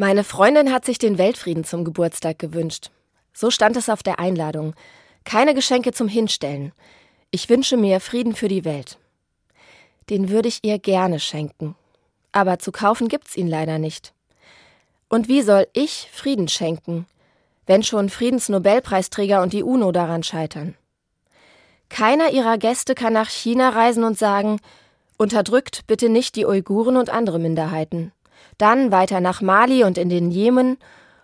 Meine Freundin hat sich den Weltfrieden zum Geburtstag gewünscht. So stand es auf der Einladung. Keine Geschenke zum Hinstellen. Ich wünsche mir Frieden für die Welt. Den würde ich ihr gerne schenken. Aber zu kaufen gibt's ihn leider nicht. Und wie soll ich Frieden schenken, wenn schon Friedensnobelpreisträger und die UNO daran scheitern? Keiner ihrer Gäste kann nach China reisen und sagen, unterdrückt bitte nicht die Uiguren und andere Minderheiten dann weiter nach Mali und in den Jemen,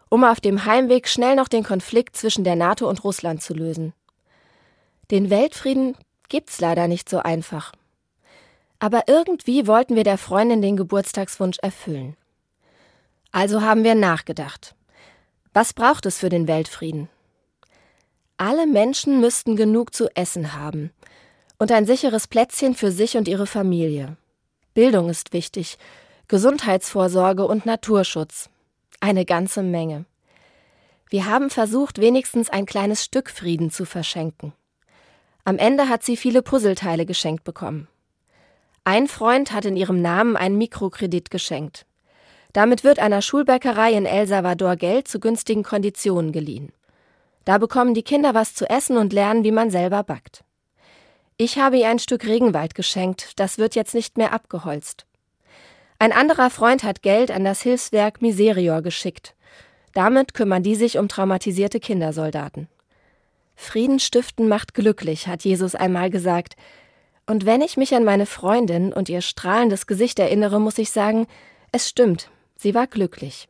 um auf dem Heimweg schnell noch den Konflikt zwischen der NATO und Russland zu lösen. Den Weltfrieden gibt's leider nicht so einfach. Aber irgendwie wollten wir der Freundin den Geburtstagswunsch erfüllen. Also haben wir nachgedacht. Was braucht es für den Weltfrieden? Alle Menschen müssten genug zu essen haben und ein sicheres Plätzchen für sich und ihre Familie. Bildung ist wichtig Gesundheitsvorsorge und Naturschutz. Eine ganze Menge. Wir haben versucht, wenigstens ein kleines Stück Frieden zu verschenken. Am Ende hat sie viele Puzzleteile geschenkt bekommen. Ein Freund hat in ihrem Namen einen Mikrokredit geschenkt. Damit wird einer Schulbäckerei in El Salvador Geld zu günstigen Konditionen geliehen. Da bekommen die Kinder was zu essen und lernen, wie man selber backt. Ich habe ihr ein Stück Regenwald geschenkt, das wird jetzt nicht mehr abgeholzt. Ein anderer Freund hat Geld an das Hilfswerk Miserior geschickt. Damit kümmern die sich um traumatisierte Kindersoldaten. Frieden stiften macht glücklich, hat Jesus einmal gesagt. Und wenn ich mich an meine Freundin und ihr strahlendes Gesicht erinnere, muss ich sagen, es stimmt, sie war glücklich.